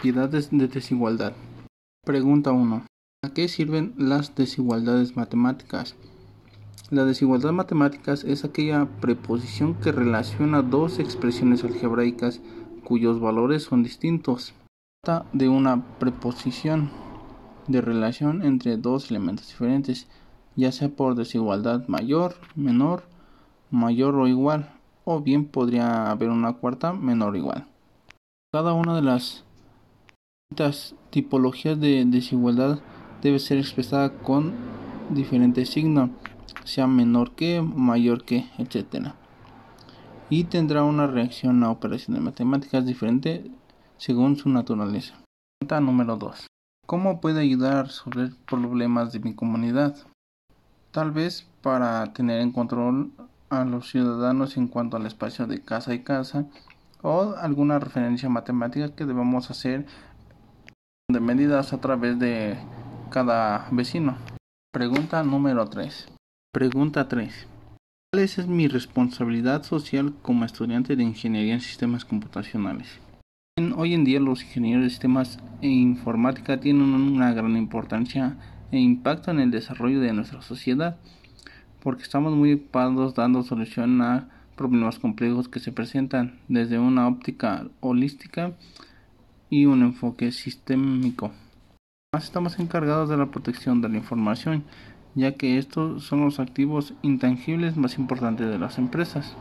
Propiedades de desigualdad. Pregunta 1. ¿A qué sirven las desigualdades matemáticas? La desigualdad matemática es aquella preposición que relaciona dos expresiones algebraicas cuyos valores son distintos. Trata de una preposición de relación entre dos elementos diferentes, ya sea por desigualdad mayor, menor, mayor o igual, o bien podría haber una cuarta menor o igual. Cada una de las tipologías de desigualdad debe ser expresada con diferente signo, sea menor que, mayor que, etc. Y tendrá una reacción a operaciones matemáticas diferente según su naturaleza. Pregunta número 2. ¿Cómo puede ayudar a resolver problemas de mi comunidad? Tal vez para tener en control a los ciudadanos en cuanto al espacio de casa y casa o alguna referencia matemática que debamos hacer de medidas a través de cada vecino. Pregunta número 3. Pregunta 3. ¿Cuál es mi responsabilidad social como estudiante de ingeniería en sistemas computacionales? Hoy en día los ingenieros de sistemas e informática tienen una gran importancia e impacto en el desarrollo de nuestra sociedad porque estamos muy ocupados dando solución a problemas complejos que se presentan desde una óptica holística y un enfoque sistémico. Además estamos encargados de la protección de la información, ya que estos son los activos intangibles más importantes de las empresas.